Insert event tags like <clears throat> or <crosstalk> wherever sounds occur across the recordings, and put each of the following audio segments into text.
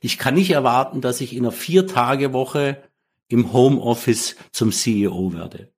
ich kann nicht erwarten, dass ich in einer Vier-Tage-Woche im Homeoffice zum CEO werde.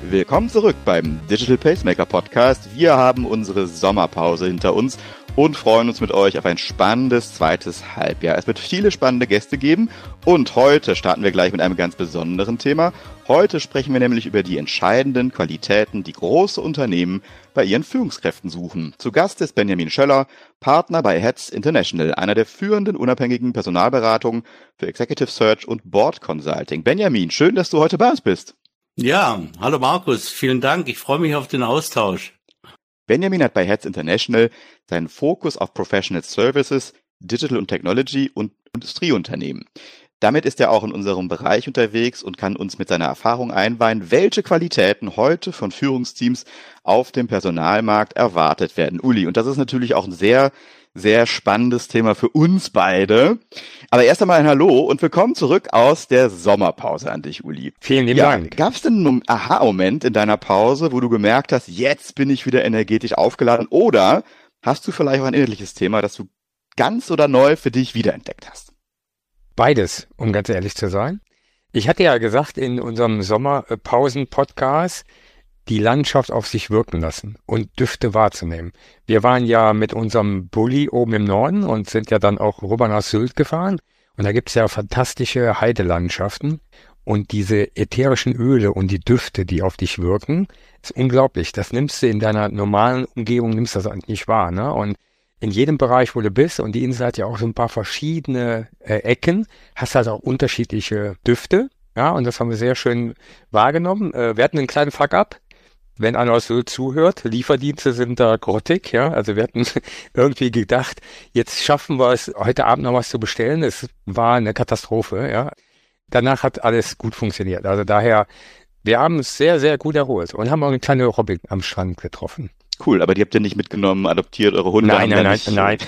Willkommen zurück beim Digital Pacemaker Podcast. Wir haben unsere Sommerpause hinter uns und freuen uns mit euch auf ein spannendes zweites Halbjahr. Es wird viele spannende Gäste geben und heute starten wir gleich mit einem ganz besonderen Thema. Heute sprechen wir nämlich über die entscheidenden Qualitäten, die große Unternehmen bei ihren Führungskräften suchen. Zu Gast ist Benjamin Schöller, Partner bei Heads International, einer der führenden unabhängigen Personalberatungen für Executive Search und Board Consulting. Benjamin, schön, dass du heute bei uns bist. Ja, hallo Markus, vielen Dank. Ich freue mich auf den Austausch. Benjamin hat bei Heads International seinen Fokus auf Professional Services, Digital und Technology und Industrieunternehmen. Damit ist er auch in unserem Bereich unterwegs und kann uns mit seiner Erfahrung einweihen, welche Qualitäten heute von Führungsteams auf dem Personalmarkt erwartet werden. Uli, und das ist natürlich auch ein sehr sehr spannendes Thema für uns beide. Aber erst einmal ein Hallo und willkommen zurück aus der Sommerpause an dich, Uli. Vielen lieben ja, Dank. Gab es denn einen Aha-Moment in deiner Pause, wo du gemerkt hast, jetzt bin ich wieder energetisch aufgeladen? Oder hast du vielleicht auch ein inhaltliches Thema, das du ganz oder neu für dich wiederentdeckt hast? Beides, um ganz ehrlich zu sein. Ich hatte ja gesagt in unserem Sommerpausen-Podcast, die Landschaft auf sich wirken lassen und Düfte wahrzunehmen. Wir waren ja mit unserem Bulli oben im Norden und sind ja dann auch rüber nach Sylt gefahren. Und da gibt's ja fantastische Heidelandschaften. Und diese ätherischen Öle und die Düfte, die auf dich wirken, ist unglaublich. Das nimmst du in deiner normalen Umgebung, nimmst das eigentlich nicht wahr. Ne? Und in jedem Bereich, wo du bist, und die Insel hat ja auch so ein paar verschiedene äh, Ecken, hast halt auch unterschiedliche Düfte. Ja, und das haben wir sehr schön wahrgenommen. Äh, wir hatten einen kleinen Fuck-up wenn einer so zuhört, Lieferdienste sind da grottig, ja. Also wir hatten <laughs> irgendwie gedacht, jetzt schaffen wir es, heute Abend noch was zu bestellen. Es war eine Katastrophe, ja. Danach hat alles gut funktioniert. Also daher, wir haben es sehr, sehr gut erholt und haben auch eine kleine Robin am Strand getroffen. Cool, aber die habt ihr nicht mitgenommen, adoptiert, eure Hunde? Nein, nein, nein, nein,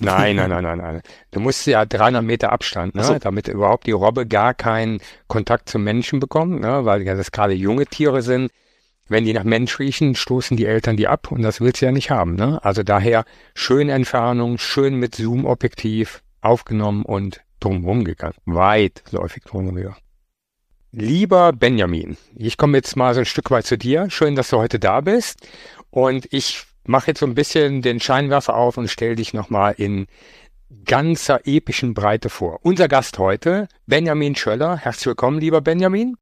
nein, nein, nein, nein, nein. Du musst ja 300 Meter Abstand, ne, so. damit überhaupt die Robbe gar keinen Kontakt zum Menschen bekommt, ne, weil ja das gerade junge Tiere sind wenn die nach Mensch riechen, stoßen die Eltern die ab und das willst du ja nicht haben. Ne? Also daher schön Entfernung, schön mit Zoom-Objektiv aufgenommen und drumherum gegangen. Weitläufig drumherum. Lieber Benjamin, ich komme jetzt mal so ein Stück weit zu dir. Schön, dass du heute da bist. Und ich mache jetzt so ein bisschen den Scheinwerfer auf und stelle dich nochmal in ganzer epischen Breite vor. Unser Gast heute, Benjamin Schöller. Herzlich willkommen, lieber Benjamin.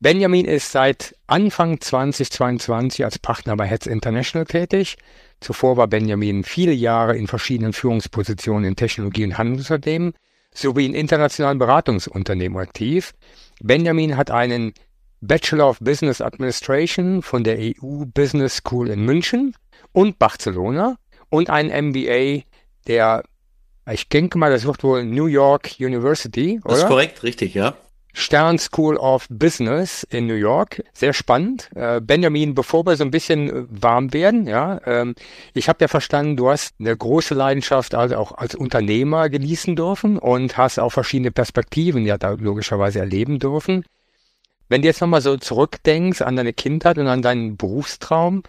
Benjamin ist seit Anfang 2022 als Partner bei Heads International tätig. Zuvor war Benjamin viele Jahre in verschiedenen Führungspositionen in Technologie- und Handelsunternehmen sowie in internationalen Beratungsunternehmen aktiv. Benjamin hat einen Bachelor of Business Administration von der EU Business School in München und Barcelona und einen MBA der, ich denke mal, das wird wohl New York University, oder? Das ist korrekt, richtig, ja. Stern School of Business in New York. Sehr spannend. Äh, Benjamin, bevor wir so ein bisschen äh, warm werden, ja, ähm, ich habe ja verstanden, du hast eine große Leidenschaft also auch als Unternehmer genießen dürfen und hast auch verschiedene Perspektiven ja da logischerweise erleben dürfen. Wenn du jetzt nochmal so zurückdenkst an deine Kindheit und an deinen Berufstraum,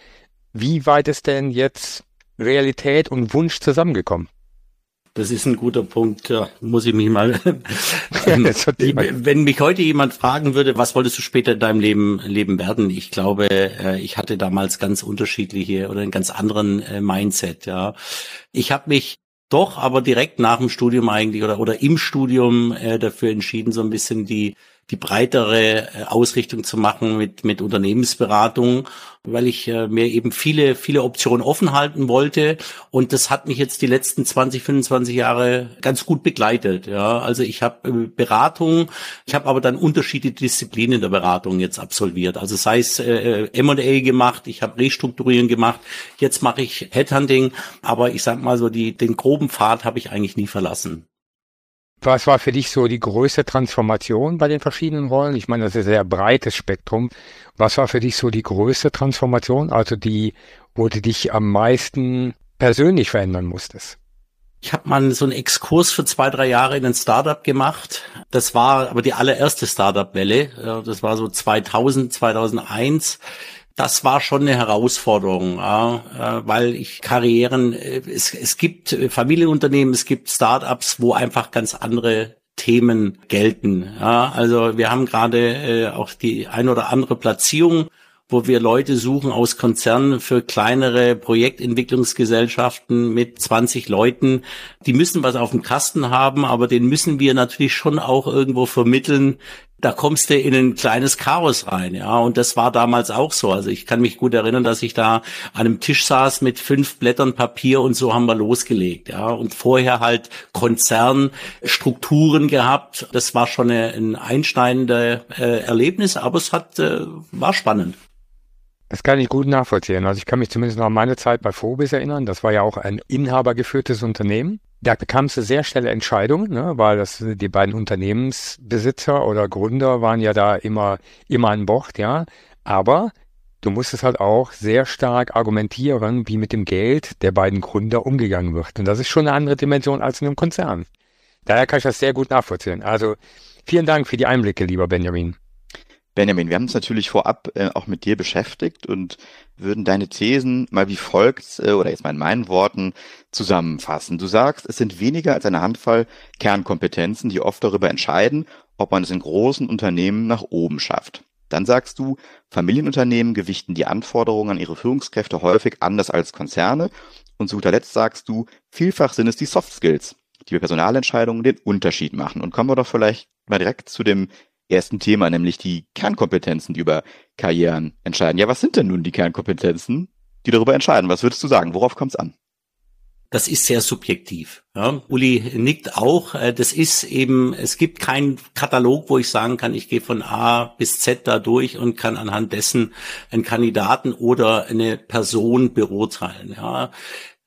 wie weit ist denn jetzt Realität und Wunsch zusammengekommen? Das ist ein guter Punkt. Da muss ich mich mal. <laughs> wenn mich heute jemand fragen würde, was wolltest du später in deinem Leben leben werden? Ich glaube, äh, ich hatte damals ganz unterschiedliche oder einen ganz anderen äh, Mindset. Ja, ich habe mich doch, aber direkt nach dem Studium eigentlich oder oder im Studium äh, dafür entschieden, so ein bisschen die die breitere äh, Ausrichtung zu machen mit, mit Unternehmensberatung, weil ich äh, mir eben viele, viele Optionen offen halten wollte. Und das hat mich jetzt die letzten 20, 25 Jahre ganz gut begleitet. Ja, also ich habe äh, Beratung, ich habe aber dann unterschiedliche Disziplinen der Beratung jetzt absolviert. Also sei es äh, M&A gemacht, ich habe Restrukturieren gemacht, jetzt mache ich Headhunting, aber ich sag mal so, die, den groben Pfad habe ich eigentlich nie verlassen. Was war für dich so die größte Transformation bei den verschiedenen Rollen? Ich meine, das ist ein sehr breites Spektrum. Was war für dich so die größte Transformation, also die, wo du dich am meisten persönlich verändern musstest? Ich habe mal so einen Exkurs für zwei, drei Jahre in ein Startup gemacht. Das war aber die allererste Startup-Welle. Das war so 2000, 2001 das war schon eine Herausforderung, ja, äh, weil ich Karrieren, äh, es, es gibt Familienunternehmen, es gibt Startups, wo einfach ganz andere Themen gelten. Ja, also wir haben gerade äh, auch die ein oder andere Platzierung wo wir Leute suchen aus Konzernen für kleinere Projektentwicklungsgesellschaften mit 20 Leuten. Die müssen was auf dem Kasten haben, aber den müssen wir natürlich schon auch irgendwo vermitteln. Da kommst du in ein kleines Chaos rein, ja. Und das war damals auch so. Also ich kann mich gut erinnern, dass ich da an einem Tisch saß mit fünf Blättern Papier und so haben wir losgelegt, ja. Und vorher halt Konzernstrukturen gehabt. Das war schon ein einschneidendes äh, Erlebnis, aber es hat, äh, war spannend. Das kann ich gut nachvollziehen. Also ich kann mich zumindest noch an meine Zeit bei Phobis erinnern. Das war ja auch ein inhabergeführtes Unternehmen. Da bekamst du sehr schnelle Entscheidungen, ne, weil das die beiden Unternehmensbesitzer oder Gründer waren ja da immer immer an Bord, ja. Aber du musstest halt auch sehr stark argumentieren, wie mit dem Geld der beiden Gründer umgegangen wird. Und das ist schon eine andere Dimension als in einem Konzern. Daher kann ich das sehr gut nachvollziehen. Also vielen Dank für die Einblicke, lieber Benjamin. Benjamin, wir haben uns natürlich vorab äh, auch mit dir beschäftigt und würden deine Thesen mal wie folgt, äh, oder jetzt mal in meinen Worten, zusammenfassen. Du sagst, es sind weniger als eine Handvoll Kernkompetenzen, die oft darüber entscheiden, ob man es in großen Unternehmen nach oben schafft. Dann sagst du, Familienunternehmen gewichten die Anforderungen an ihre Führungskräfte häufig anders als Konzerne. Und zu guter Letzt sagst du, vielfach sind es die Soft Skills, die bei Personalentscheidungen den Unterschied machen. Und kommen wir doch vielleicht mal direkt zu dem ersten Thema, nämlich die Kernkompetenzen, die über Karrieren entscheiden. Ja, was sind denn nun die Kernkompetenzen, die darüber entscheiden? Was würdest du sagen? Worauf kommt es an? Das ist sehr subjektiv. Ja, Uli nickt auch. Äh, das ist eben, es gibt keinen Katalog, wo ich sagen kann, ich gehe von A bis Z da durch und kann anhand dessen einen Kandidaten oder eine Person beurteilen. Ja,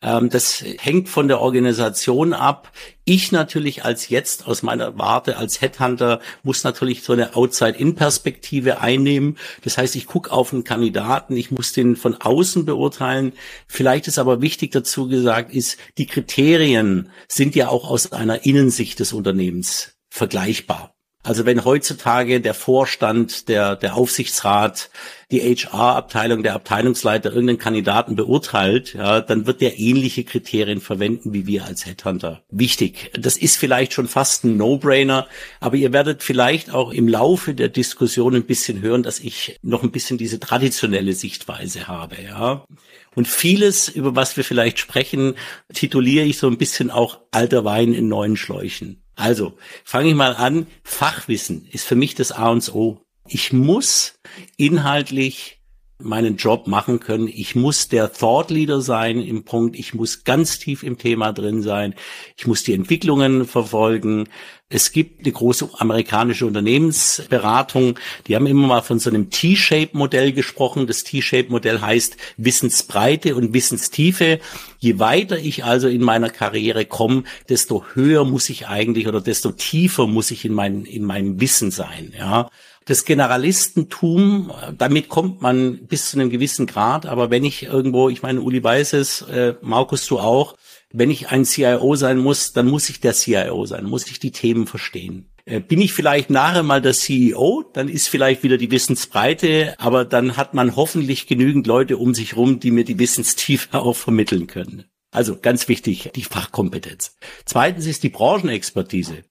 das hängt von der Organisation ab. Ich natürlich als jetzt aus meiner Warte als Headhunter muss natürlich so eine Outside-In-Perspektive einnehmen. Das heißt, ich gucke auf einen Kandidaten, ich muss den von außen beurteilen. Vielleicht ist aber wichtig dazu gesagt, ist, die Kriterien sind ja auch aus einer Innensicht des Unternehmens vergleichbar. Also wenn heutzutage der Vorstand, der, der Aufsichtsrat, die HR-Abteilung, der Abteilungsleiter irgendeinen Kandidaten beurteilt, ja, dann wird der ähnliche Kriterien verwenden wie wir als Headhunter. Wichtig. Das ist vielleicht schon fast ein No-Brainer, aber ihr werdet vielleicht auch im Laufe der Diskussion ein bisschen hören, dass ich noch ein bisschen diese traditionelle Sichtweise habe, ja. Und vieles, über was wir vielleicht sprechen, tituliere ich so ein bisschen auch alter Wein in neuen Schläuchen. Also, fange ich mal an. Fachwissen ist für mich das A und O. Ich muss inhaltlich meinen Job machen können. Ich muss der Thought Leader sein im Punkt. Ich muss ganz tief im Thema drin sein. Ich muss die Entwicklungen verfolgen. Es gibt eine große amerikanische Unternehmensberatung, die haben immer mal von so einem T-Shape-Modell gesprochen. Das T-Shape-Modell heißt Wissensbreite und Wissenstiefe. Je weiter ich also in meiner Karriere komme, desto höher muss ich eigentlich oder desto tiefer muss ich in, mein, in meinem Wissen sein. Ja das Generalistentum, damit kommt man bis zu einem gewissen Grad, aber wenn ich irgendwo, ich meine, Uli weiß es, äh, Markus, du auch, wenn ich ein CIO sein muss, dann muss ich der CIO sein, muss ich die Themen verstehen. Äh, bin ich vielleicht nachher mal der CEO, dann ist vielleicht wieder die Wissensbreite, aber dann hat man hoffentlich genügend Leute um sich rum, die mir die Wissenstiefe <laughs> auch vermitteln können. Also ganz wichtig, die Fachkompetenz. Zweitens ist die Branchenexpertise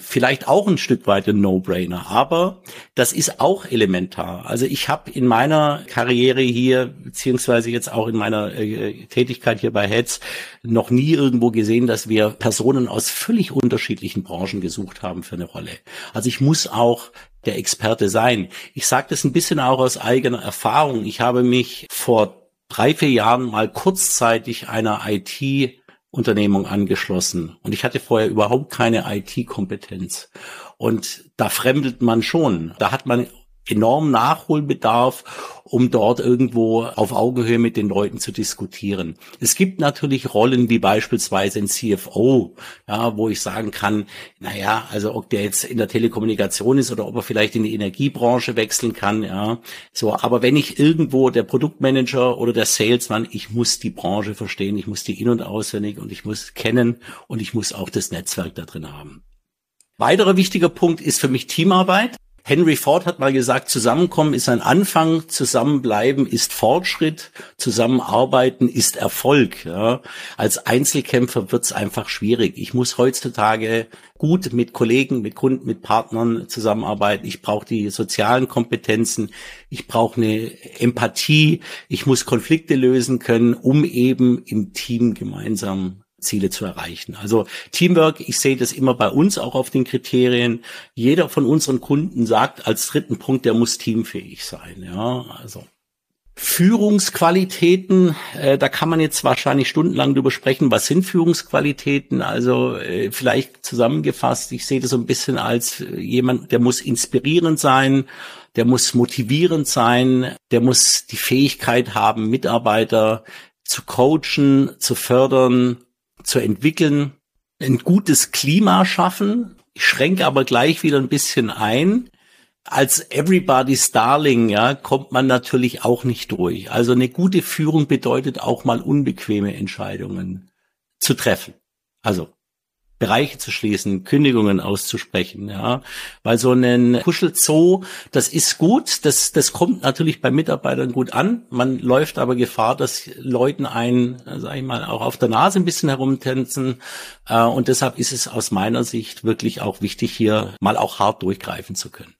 vielleicht auch ein Stück weit ein No-Brainer, aber das ist auch elementar. Also ich habe in meiner Karriere hier, beziehungsweise jetzt auch in meiner äh, Tätigkeit hier bei Heads, noch nie irgendwo gesehen, dass wir Personen aus völlig unterschiedlichen Branchen gesucht haben für eine Rolle. Also ich muss auch der Experte sein. Ich sage das ein bisschen auch aus eigener Erfahrung. Ich habe mich vor drei, vier Jahren mal kurzzeitig einer IT Unternehmung angeschlossen und ich hatte vorher überhaupt keine IT-Kompetenz. Und da fremdelt man schon. Da hat man enorm Nachholbedarf, um dort irgendwo auf Augenhöhe mit den Leuten zu diskutieren. Es gibt natürlich Rollen wie beispielsweise ein CFO, ja, wo ich sagen kann, naja, also ob der jetzt in der Telekommunikation ist oder ob er vielleicht in die Energiebranche wechseln kann, ja, so. Aber wenn ich irgendwo der Produktmanager oder der Salesman, ich muss die Branche verstehen, ich muss die in- und auswendig und ich muss kennen und ich muss auch das Netzwerk da drin haben. Weiterer wichtiger Punkt ist für mich Teamarbeit. Henry Ford hat mal gesagt, Zusammenkommen ist ein Anfang, Zusammenbleiben ist Fortschritt, Zusammenarbeiten ist Erfolg. Ja. Als Einzelkämpfer wird's einfach schwierig. Ich muss heutzutage gut mit Kollegen, mit Kunden, mit Partnern zusammenarbeiten. Ich brauche die sozialen Kompetenzen, ich brauche eine Empathie, ich muss Konflikte lösen können, um eben im Team gemeinsam Ziele zu erreichen. Also Teamwork, ich sehe das immer bei uns auch auf den Kriterien. Jeder von unseren Kunden sagt als dritten Punkt, der muss teamfähig sein. Ja, also Führungsqualitäten, äh, da kann man jetzt wahrscheinlich stundenlang drüber sprechen. Was sind Führungsqualitäten? Also äh, vielleicht zusammengefasst, ich sehe das so ein bisschen als äh, jemand, der muss inspirierend sein, der muss motivierend sein, der muss die Fähigkeit haben, Mitarbeiter zu coachen, zu fördern, zu entwickeln, ein gutes Klima schaffen. Ich schränke aber gleich wieder ein bisschen ein. Als Everybody's Darling, ja, kommt man natürlich auch nicht durch. Also eine gute Führung bedeutet auch mal unbequeme Entscheidungen zu treffen. Also Bereiche zu schließen, Kündigungen auszusprechen, ja. Weil so ein Kuschelzoo, das ist gut, das, das kommt natürlich bei Mitarbeitern gut an. Man läuft aber Gefahr, dass Leuten einen, sag ich mal, auch auf der Nase ein bisschen herumtänzen. Äh, und deshalb ist es aus meiner Sicht wirklich auch wichtig, hier mal auch hart durchgreifen zu können.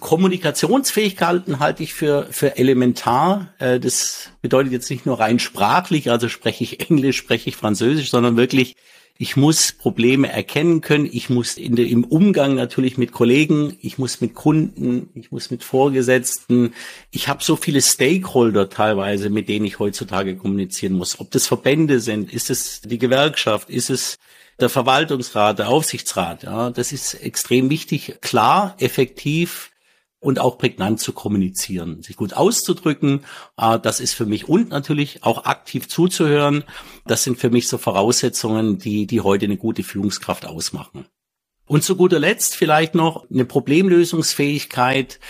Kommunikationsfähigkeiten halte ich für, für elementar. Äh, das bedeutet jetzt nicht nur rein sprachlich, also spreche ich Englisch, spreche ich Französisch, sondern wirklich ich muss Probleme erkennen können. Ich muss in der, im Umgang natürlich mit Kollegen, ich muss mit Kunden, ich muss mit Vorgesetzten. Ich habe so viele Stakeholder teilweise, mit denen ich heutzutage kommunizieren muss. Ob das Verbände sind, ist es die Gewerkschaft, ist es der Verwaltungsrat, der Aufsichtsrat. Ja, das ist extrem wichtig, klar, effektiv und auch prägnant zu kommunizieren, sich gut auszudrücken. Äh, das ist für mich und natürlich auch aktiv zuzuhören. Das sind für mich so Voraussetzungen, die, die heute eine gute Führungskraft ausmachen. Und zu guter Letzt vielleicht noch eine Problemlösungsfähigkeit,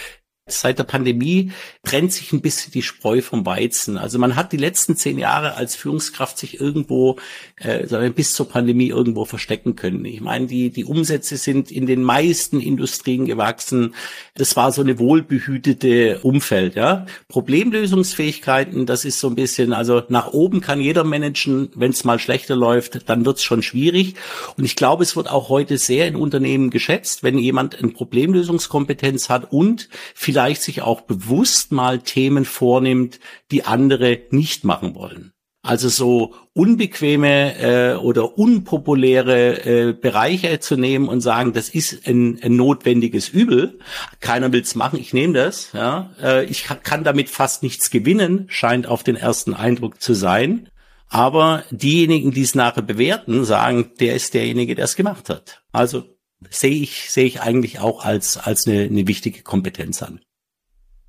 Seit der Pandemie trennt sich ein bisschen die Spreu vom Weizen. Also man hat die letzten zehn Jahre als Führungskraft sich irgendwo äh, bis zur Pandemie irgendwo verstecken können. Ich meine, die, die Umsätze sind in den meisten Industrien gewachsen. Das war so eine wohlbehütete Umfeld. Ja? Problemlösungsfähigkeiten, das ist so ein bisschen, also nach oben kann jeder managen. Wenn es mal schlechter läuft, dann wird es schon schwierig. Und ich glaube, es wird auch heute sehr in Unternehmen geschätzt, wenn jemand eine Problemlösungskompetenz hat und vielleicht sich auch bewusst mal Themen vornimmt, die andere nicht machen wollen. Also so unbequeme äh, oder unpopuläre äh, Bereiche zu nehmen und sagen, das ist ein, ein notwendiges Übel. Keiner will's machen, ich nehme das. Ja, äh, ich kann damit fast nichts gewinnen, scheint auf den ersten Eindruck zu sein. Aber diejenigen, die es nachher bewerten, sagen, der ist derjenige, der es gemacht hat. Also sehe ich, sehe ich eigentlich auch als, als eine, eine wichtige Kompetenz an.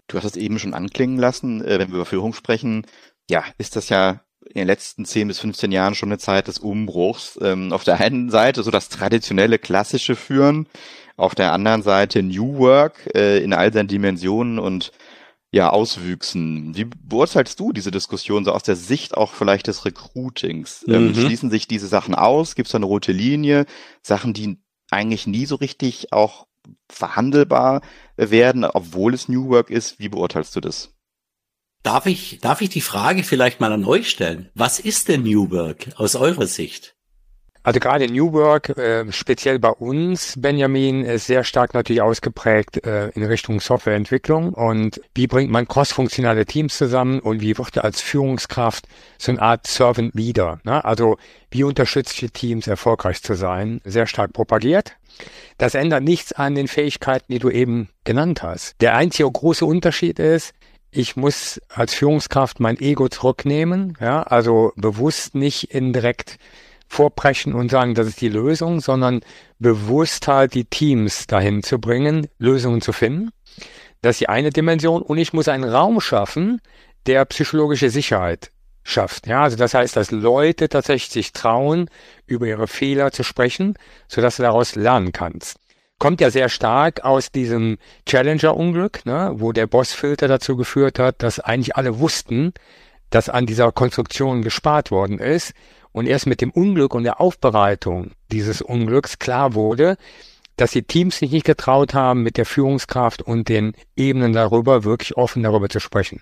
Du hast es eben schon anklingen lassen, äh, wenn wir über Führung sprechen. Ja, ist das ja in den letzten 10 bis 15 Jahren schon eine Zeit des Umbruchs. Ähm, auf der einen Seite so das traditionelle klassische Führen, auf der anderen Seite New Work äh, in all seinen Dimensionen und ja, Auswüchsen. Wie beurteilst du diese Diskussion so aus der Sicht auch vielleicht des Recruitings? Ähm, mhm. Schließen sich diese Sachen aus? Gibt es da eine rote Linie? Sachen, die eigentlich nie so richtig auch verhandelbar werden, obwohl es New Work ist. Wie beurteilst du das? Darf ich, darf ich die Frage vielleicht mal an euch stellen? Was ist denn New Work aus eurer Sicht? Also gerade New Work, äh, speziell bei uns, Benjamin, ist sehr stark natürlich ausgeprägt äh, in Richtung Softwareentwicklung und wie bringt man crossfunktionale Teams zusammen und wie wird er als Führungskraft so eine Art Servant Leader, ne? also wie unterstützt die Teams erfolgreich zu sein, sehr stark propagiert. Das ändert nichts an den Fähigkeiten, die du eben genannt hast. Der einzige große Unterschied ist, ich muss als Führungskraft mein Ego zurücknehmen, ja, also bewusst nicht indirekt vorbrechen und sagen, das ist die Lösung, sondern bewusst halt die Teams dahin zu bringen, Lösungen zu finden. Das ist die eine Dimension. Und ich muss einen Raum schaffen, der psychologische Sicherheit schafft. Ja, also das heißt, dass Leute tatsächlich sich trauen, über ihre Fehler zu sprechen, sodass du daraus lernen kannst. Kommt ja sehr stark aus diesem Challenger-Unglück, ne, wo der Bossfilter dazu geführt hat, dass eigentlich alle wussten, dass an dieser Konstruktion gespart worden ist und erst mit dem Unglück und der Aufbereitung dieses Unglücks klar wurde, dass die Teams sich nicht getraut haben, mit der Führungskraft und den Ebenen darüber wirklich offen darüber zu sprechen.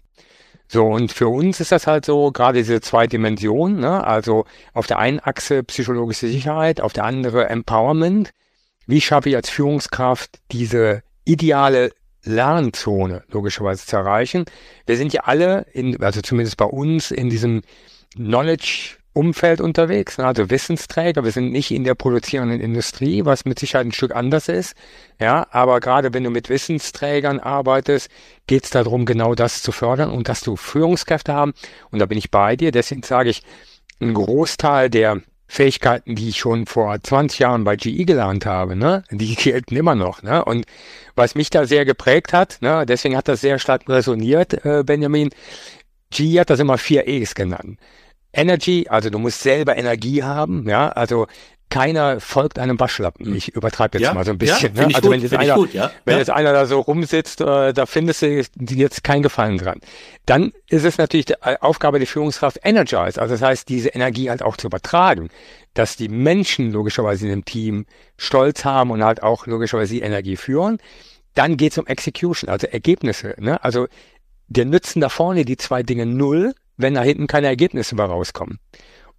So, und für uns ist das halt so, gerade diese zwei Dimensionen, ne? also auf der einen Achse psychologische Sicherheit, auf der andere Empowerment. Wie schaffe ich als Führungskraft diese ideale Lernzone logischerweise zu erreichen? Wir sind ja alle, in, also zumindest bei uns, in diesem Knowledge Umfeld unterwegs, ne? also Wissensträger. Wir sind nicht in der produzierenden Industrie, was mit Sicherheit ein Stück anders ist. Ja, aber gerade wenn du mit Wissensträgern arbeitest, geht es darum, genau das zu fördern und dass du Führungskräfte haben. Und da bin ich bei dir. Deswegen sage ich, ein Großteil der Fähigkeiten, die ich schon vor 20 Jahren bei GE gelernt habe, ne, die <laughs> gelten immer noch. Ne? Und was mich da sehr geprägt hat, ne, deswegen hat das sehr stark resoniert, äh, Benjamin, GE hat das immer vier E's genannt. Energy, also du musst selber Energie haben, ja, also keiner folgt einem Waschlappen. Hm. Ich übertreibe jetzt ja, mal so ein bisschen. Ja, ne? Also gut, wenn jetzt einer, gut, ja? wenn jetzt einer da so rumsitzt, äh, da findest du jetzt keinen Gefallen dran. Dann ist es natürlich die Aufgabe der Führungskraft Energize, also das heißt, diese Energie halt auch zu übertragen, dass die Menschen logischerweise in dem Team Stolz haben und halt auch logischerweise die Energie führen. Dann geht es um Execution, also Ergebnisse. Ne? Also der nützen da vorne die zwei Dinge null, wenn da hinten keine Ergebnisse mehr rauskommen.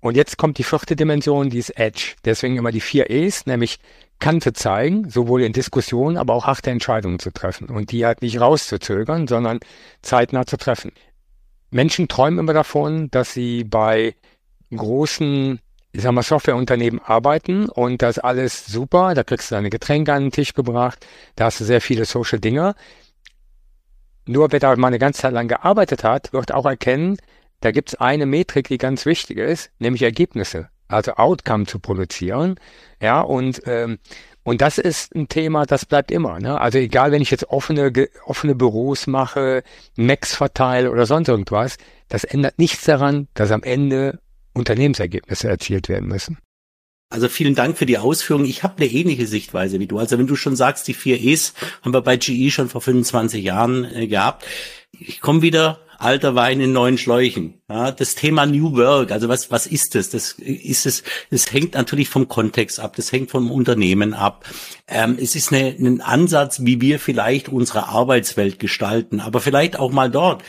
Und jetzt kommt die vierte Dimension, die ist Edge. Deswegen immer die vier E's, nämlich Kante zeigen, sowohl in Diskussionen, aber auch harte Entscheidungen zu treffen und die halt nicht rauszuzögern, sondern zeitnah zu treffen. Menschen träumen immer davon, dass sie bei großen, ich sag mal, Softwareunternehmen arbeiten und das alles super, da kriegst du deine Getränke an den Tisch gebracht, da hast du sehr viele Social Dinge. Nur wer da mal eine ganze Zeit lang gearbeitet hat, wird auch erkennen, da gibt es eine Metrik, die ganz wichtig ist, nämlich Ergebnisse, also Outcome zu produzieren. Ja, und, ähm, und das ist ein Thema, das bleibt immer. Ne? Also egal, wenn ich jetzt offene, offene Büros mache, Macs verteile oder sonst irgendwas, das ändert nichts daran, dass am Ende Unternehmensergebnisse erzielt werden müssen. Also vielen Dank für die Ausführung. Ich habe eine ähnliche Sichtweise wie du. Also wenn du schon sagst, die vier E's haben wir bei GE schon vor 25 Jahren äh, gehabt. Ich komme wieder alter Wein in neuen Schläuchen. Ja, das Thema New Work, also was, was ist das? Das ist es, das hängt natürlich vom Kontext ab, das hängt vom Unternehmen ab. Ähm, es ist eine, ein Ansatz, wie wir vielleicht unsere Arbeitswelt gestalten, aber vielleicht auch mal dort.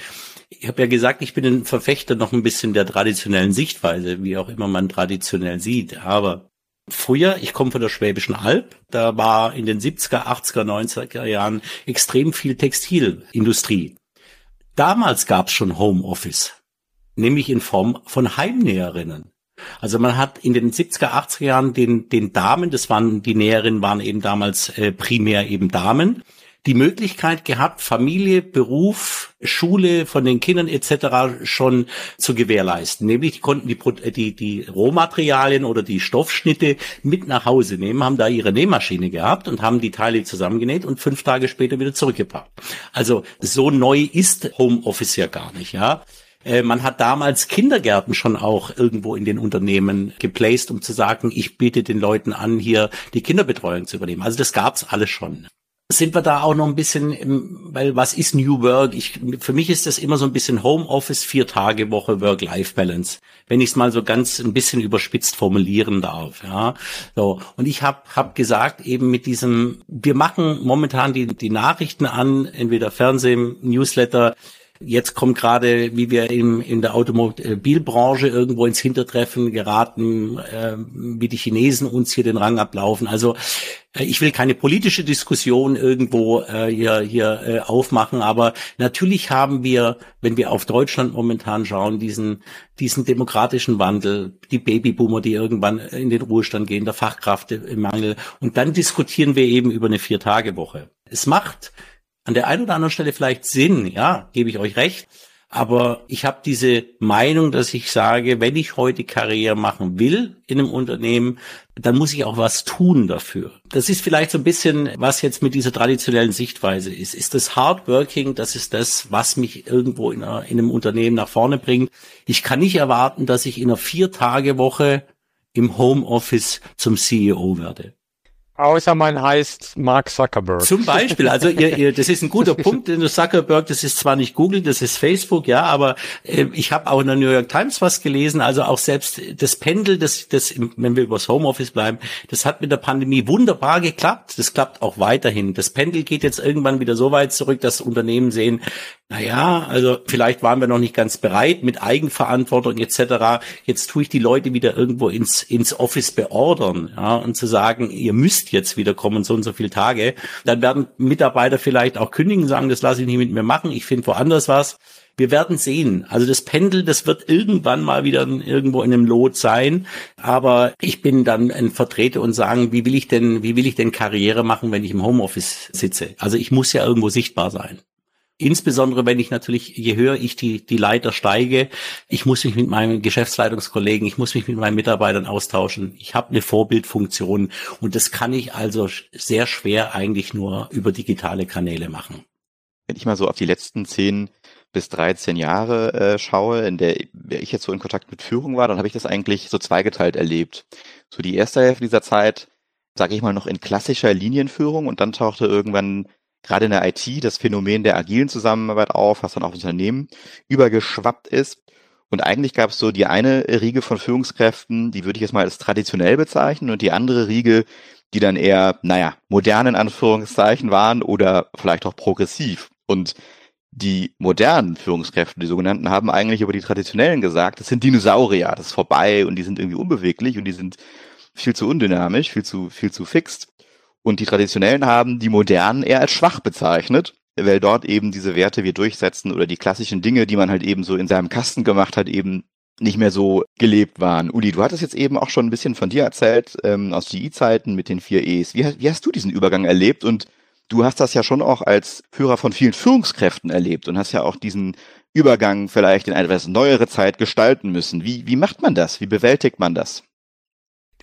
Ich habe ja gesagt, ich bin ein Verfechter noch ein bisschen der traditionellen Sichtweise, wie auch immer man traditionell sieht. Aber Früher, ich komme von der Schwäbischen Alb, da war in den 70er, 80er, 90er Jahren extrem viel Textilindustrie. Damals gab es schon Homeoffice, nämlich in Form von Heimnäherinnen. Also man hat in den 70er, 80er Jahren den, den Damen, das waren, die Näherinnen waren eben damals äh, primär eben Damen, die Möglichkeit gehabt, Familie, Beruf, Schule von den Kindern etc. schon zu gewährleisten. Nämlich die konnten die, die, die Rohmaterialien oder die Stoffschnitte mit nach Hause nehmen, haben da ihre Nähmaschine gehabt und haben die Teile zusammengenäht und fünf Tage später wieder zurückgebracht. Also so neu ist Homeoffice ja gar nicht, ja. Äh, man hat damals Kindergärten schon auch irgendwo in den Unternehmen geplaced, um zu sagen, ich biete den Leuten an, hier die Kinderbetreuung zu übernehmen. Also das gab's alles schon sind wir da auch noch ein bisschen, im, weil was ist New Work? Ich, für mich ist das immer so ein bisschen Homeoffice, vier Tage Woche Work-Life-Balance, wenn ich es mal so ganz ein bisschen überspitzt formulieren darf. Ja, so und ich habe hab gesagt eben mit diesem, wir machen momentan die die Nachrichten an, entweder Fernsehen, Newsletter. Jetzt kommt gerade, wie wir im, in der Automobilbranche irgendwo ins Hintertreffen geraten, äh, wie die Chinesen uns hier den Rang ablaufen. Also äh, ich will keine politische Diskussion irgendwo äh, hier, hier äh, aufmachen, aber natürlich haben wir, wenn wir auf Deutschland momentan schauen, diesen, diesen demokratischen Wandel, die Babyboomer, die irgendwann in den Ruhestand gehen, der Fachkräftemangel. Und dann diskutieren wir eben über eine Vier-Tage-Woche. Es macht an der einen oder anderen Stelle vielleicht Sinn, ja, gebe ich euch recht. Aber ich habe diese Meinung, dass ich sage, wenn ich heute Karriere machen will in einem Unternehmen, dann muss ich auch was tun dafür. Das ist vielleicht so ein bisschen, was jetzt mit dieser traditionellen Sichtweise ist. Ist das Hardworking, das ist das, was mich irgendwo in, einer, in einem Unternehmen nach vorne bringt. Ich kann nicht erwarten, dass ich in einer Vier-Tage-Woche im Homeoffice zum CEO werde. Außer man heißt Mark Zuckerberg. Zum Beispiel, also ihr, ihr, das ist ein guter <laughs> Punkt. Denn Zuckerberg, das ist zwar nicht Google, das ist Facebook, ja, aber äh, ich habe auch in der New York Times was gelesen. Also auch selbst das Pendel, das, das, wenn wir übers Homeoffice bleiben, das hat mit der Pandemie wunderbar geklappt. Das klappt auch weiterhin. Das Pendel geht jetzt irgendwann wieder so weit zurück, dass Unternehmen sehen, naja, also vielleicht waren wir noch nicht ganz bereit mit Eigenverantwortung etc. Jetzt tue ich die Leute wieder irgendwo ins, ins Office beordern ja, und zu sagen, ihr müsst jetzt wieder kommen, so und so viele Tage. Dann werden Mitarbeiter vielleicht auch kündigen, sagen, das lasse ich nicht mit mir machen, ich finde woanders was. Wir werden sehen. Also das Pendel, das wird irgendwann mal wieder irgendwo in einem Lot sein. Aber ich bin dann ein Vertreter und sagen, wie will ich denn, wie will ich denn Karriere machen, wenn ich im Homeoffice sitze? Also ich muss ja irgendwo sichtbar sein. Insbesondere wenn ich natürlich, je höher ich die, die Leiter steige, ich muss mich mit meinen Geschäftsleitungskollegen, ich muss mich mit meinen Mitarbeitern austauschen. Ich habe eine Vorbildfunktion und das kann ich also sehr schwer eigentlich nur über digitale Kanäle machen. Wenn ich mal so auf die letzten zehn bis 13 Jahre äh, schaue, in der ich jetzt so in Kontakt mit Führung war, dann habe ich das eigentlich so zweigeteilt erlebt. So die erste Hälfte dieser Zeit, sage ich mal, noch in klassischer Linienführung und dann tauchte irgendwann gerade in der IT das Phänomen der agilen Zusammenarbeit auf, was dann auf Unternehmen übergeschwappt ist. Und eigentlich gab es so die eine Riege von Führungskräften, die würde ich jetzt mal als traditionell bezeichnen, und die andere Riege, die dann eher, naja, modernen Anführungszeichen waren oder vielleicht auch progressiv. Und die modernen Führungskräfte, die sogenannten, haben eigentlich über die traditionellen gesagt, das sind Dinosaurier, das ist vorbei und die sind irgendwie unbeweglich und die sind viel zu undynamisch, viel zu, viel zu fixt. Und die Traditionellen haben die Modernen eher als schwach bezeichnet, weil dort eben diese Werte wir durchsetzen oder die klassischen Dinge, die man halt eben so in seinem Kasten gemacht hat, eben nicht mehr so gelebt waren. Uli, du hattest jetzt eben auch schon ein bisschen von dir erzählt, ähm, aus GE-Zeiten mit den vier E's. Wie, wie hast du diesen Übergang erlebt? Und du hast das ja schon auch als Führer von vielen Führungskräften erlebt und hast ja auch diesen Übergang vielleicht in eine etwas neuere Zeit gestalten müssen. Wie, wie macht man das? Wie bewältigt man das?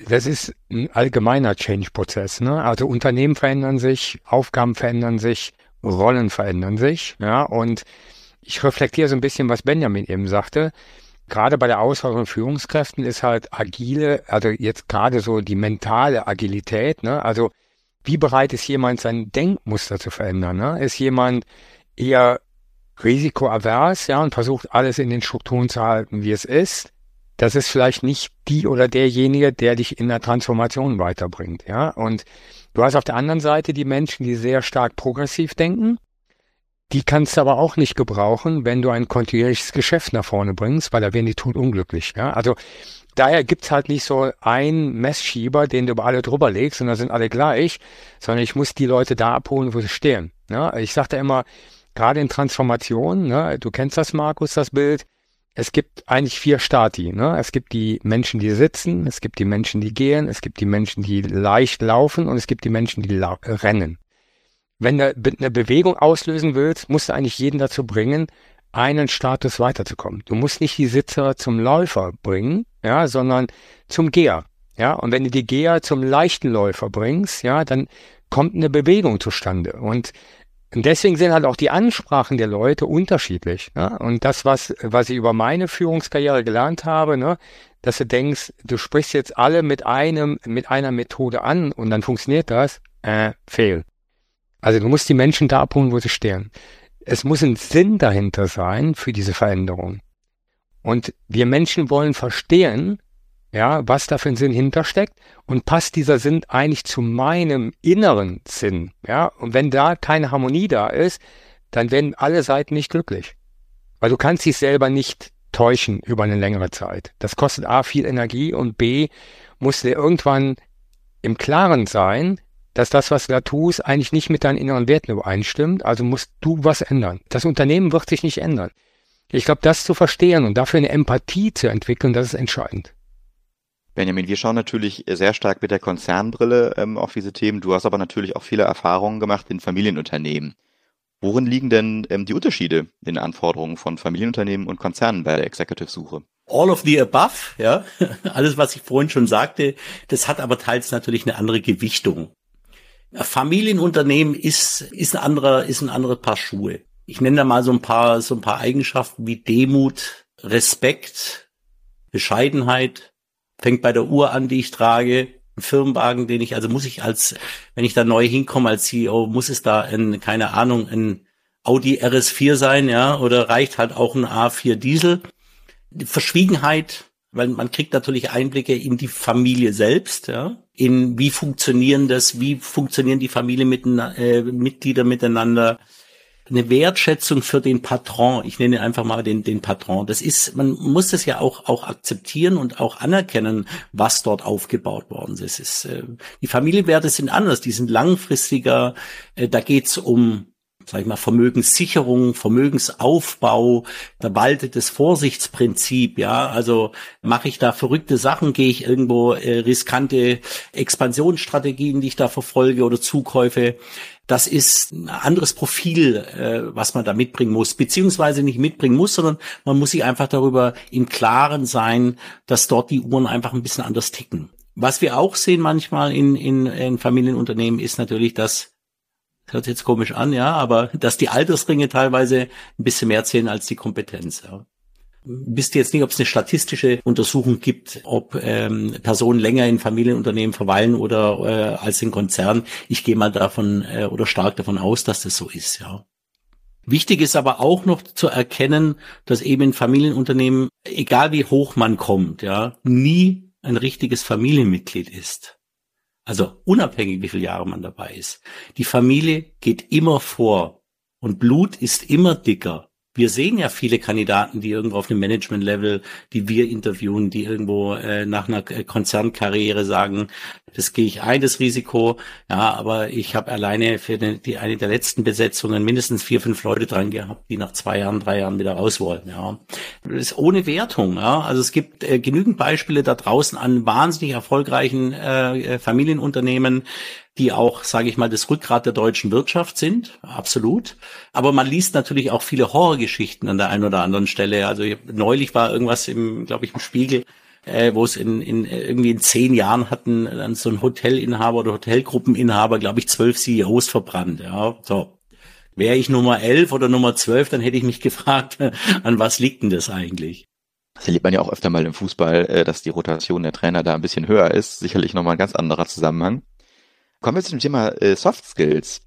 Das ist ein allgemeiner Change-Prozess. Ne? Also Unternehmen verändern sich, Aufgaben verändern sich, Rollen verändern sich. Ja, und ich reflektiere so ein bisschen, was Benjamin eben sagte. Gerade bei der Auswahl von Führungskräften ist halt agile, also jetzt gerade so die mentale Agilität. Ne? Also wie bereit ist jemand, sein Denkmuster zu verändern? Ne? Ist jemand eher risikoavers, ja, und versucht alles in den Strukturen zu halten, wie es ist? Das ist vielleicht nicht die oder derjenige, der dich in der Transformation weiterbringt, ja. Und du hast auf der anderen Seite die Menschen, die sehr stark progressiv denken. Die kannst du aber auch nicht gebrauchen, wenn du ein kontinuierliches Geschäft nach vorne bringst, weil da werden die tot unglücklich, ja. Also, daher gibt's halt nicht so einen Messschieber, den du über alle drüber legst und da sind alle gleich, sondern ich muss die Leute da abholen, wo sie stehen. Ja? Ich sagte immer, gerade in Transformation, ne, du kennst das, Markus, das Bild, es gibt eigentlich vier Stati. Ne? Es gibt die Menschen, die sitzen, es gibt die Menschen, die gehen, es gibt die Menschen, die leicht laufen und es gibt die Menschen, die rennen. Wenn du eine Bewegung auslösen willst, musst du eigentlich jeden dazu bringen, einen Status weiterzukommen. Du musst nicht die Sitzer zum Läufer bringen, ja, sondern zum Geher. Ja, und wenn du die Geher zum leichten Läufer bringst, ja, dann kommt eine Bewegung zustande. Und und deswegen sind halt auch die Ansprachen der Leute unterschiedlich. Ne? Und das, was, was ich über meine Führungskarriere gelernt habe, ne, dass du denkst, du sprichst jetzt alle mit einem, mit einer Methode an und dann funktioniert das, äh, fail. Also du musst die Menschen da abholen, wo sie stehen. Es muss ein Sinn dahinter sein für diese Veränderung. Und wir Menschen wollen verstehen, ja, was da für ein Sinn hintersteckt und passt dieser Sinn eigentlich zu meinem inneren Sinn, ja, und wenn da keine Harmonie da ist, dann werden alle Seiten nicht glücklich. Weil du kannst dich selber nicht täuschen über eine längere Zeit. Das kostet A viel Energie und B musst du irgendwann im Klaren sein, dass das, was du da tust, eigentlich nicht mit deinen inneren Werten übereinstimmt, also musst du was ändern. Das Unternehmen wird sich nicht ändern. Ich glaube, das zu verstehen und dafür eine Empathie zu entwickeln, das ist entscheidend. Benjamin, wir schauen natürlich sehr stark mit der Konzernbrille ähm, auf diese Themen. Du hast aber natürlich auch viele Erfahrungen gemacht in Familienunternehmen. Worin liegen denn ähm, die Unterschiede in Anforderungen von Familienunternehmen und Konzernen bei der Executive-Suche? All of the above, ja. <laughs> Alles, was ich vorhin schon sagte, das hat aber teils natürlich eine andere Gewichtung. Familienunternehmen ist, ist ein anderer, ist ein anderes Paar Schuhe. Ich nenne da mal so ein paar, so ein paar Eigenschaften wie Demut, Respekt, Bescheidenheit. Fängt bei der Uhr an, die ich trage, ein Firmenwagen, den ich, also muss ich als, wenn ich da neu hinkomme als CEO, muss es da ein, keine Ahnung, ein Audi RS4 sein, ja, oder reicht halt auch ein A4 Diesel. Die Verschwiegenheit, weil man kriegt natürlich Einblicke in die Familie selbst, ja, in wie funktionieren das, wie funktionieren die Familienmitglieder äh, miteinander, eine Wertschätzung für den Patron. Ich nenne einfach mal den, den Patron. Das ist, man muss das ja auch, auch akzeptieren und auch anerkennen, was dort aufgebaut worden ist. ist äh, die Familienwerte sind anders, die sind langfristiger. Äh, da geht's um sag ich mal, Vermögenssicherung, Vermögensaufbau, da waltet das Vorsichtsprinzip, ja, also mache ich da verrückte Sachen, gehe ich irgendwo äh, riskante Expansionsstrategien, die ich da verfolge oder Zukäufe, das ist ein anderes Profil, äh, was man da mitbringen muss, beziehungsweise nicht mitbringen muss, sondern man muss sich einfach darüber im Klaren sein, dass dort die Uhren einfach ein bisschen anders ticken. Was wir auch sehen manchmal in, in, in Familienunternehmen ist natürlich, dass das hört jetzt komisch an, ja, aber <laughs> dass die Altersringe teilweise ein bisschen mehr zählen als die Kompetenz. Ja wisst jetzt nicht, ob es eine statistische Untersuchung gibt, ob ähm, Personen länger in Familienunternehmen verweilen oder äh, als in Konzernen. Ich gehe mal davon äh, oder stark davon aus, dass das so ist, ja. Wichtig ist aber auch noch zu erkennen, dass eben in Familienunternehmen, egal wie hoch man kommt, ja, nie ein richtiges Familienmitglied ist. Also unabhängig, wie viele Jahre man dabei ist. Die Familie geht immer vor und Blut ist immer dicker wir sehen ja viele Kandidaten, die irgendwo auf dem Management-Level, die wir interviewen, die irgendwo äh, nach einer Konzernkarriere sagen, das gehe ich ein, das Risiko. Ja, aber ich habe alleine für die, die, eine der letzten Besetzungen mindestens vier, fünf Leute dran gehabt, die nach zwei Jahren, drei Jahren wieder raus wollen. Ja, das ist ohne Wertung. Ja, also es gibt äh, genügend Beispiele da draußen an wahnsinnig erfolgreichen äh, Familienunternehmen, die auch, sage ich mal, das Rückgrat der deutschen Wirtschaft sind, absolut. Aber man liest natürlich auch viele Horrorgeschichten an der einen oder anderen Stelle. Also neulich war irgendwas im, glaube ich, im Spiegel, äh, wo es in, in irgendwie in zehn Jahren hatten dann so ein Hotelinhaber oder Hotelgruppeninhaber, glaube ich, zwölf CEOs verbrannt. Ja, so. Wäre ich Nummer elf oder Nummer zwölf, dann hätte ich mich <laughs> gefragt, an was liegt denn das eigentlich? Das erlebt man ja auch öfter mal im Fußball, äh, dass die Rotation der Trainer da ein bisschen höher ist. Sicherlich nochmal ein ganz anderer Zusammenhang. Kommen wir zu dem Thema äh, Soft Skills.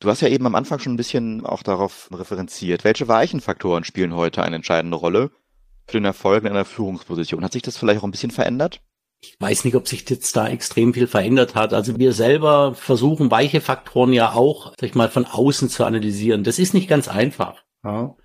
Du hast ja eben am Anfang schon ein bisschen auch darauf referenziert. Welche weichen Faktoren spielen heute eine entscheidende Rolle für den Erfolg in einer Führungsposition? Hat sich das vielleicht auch ein bisschen verändert? Ich weiß nicht, ob sich jetzt da extrem viel verändert hat. Also wir selber versuchen weiche Faktoren ja auch, sag ich mal, von außen zu analysieren. Das ist nicht ganz einfach. Ja.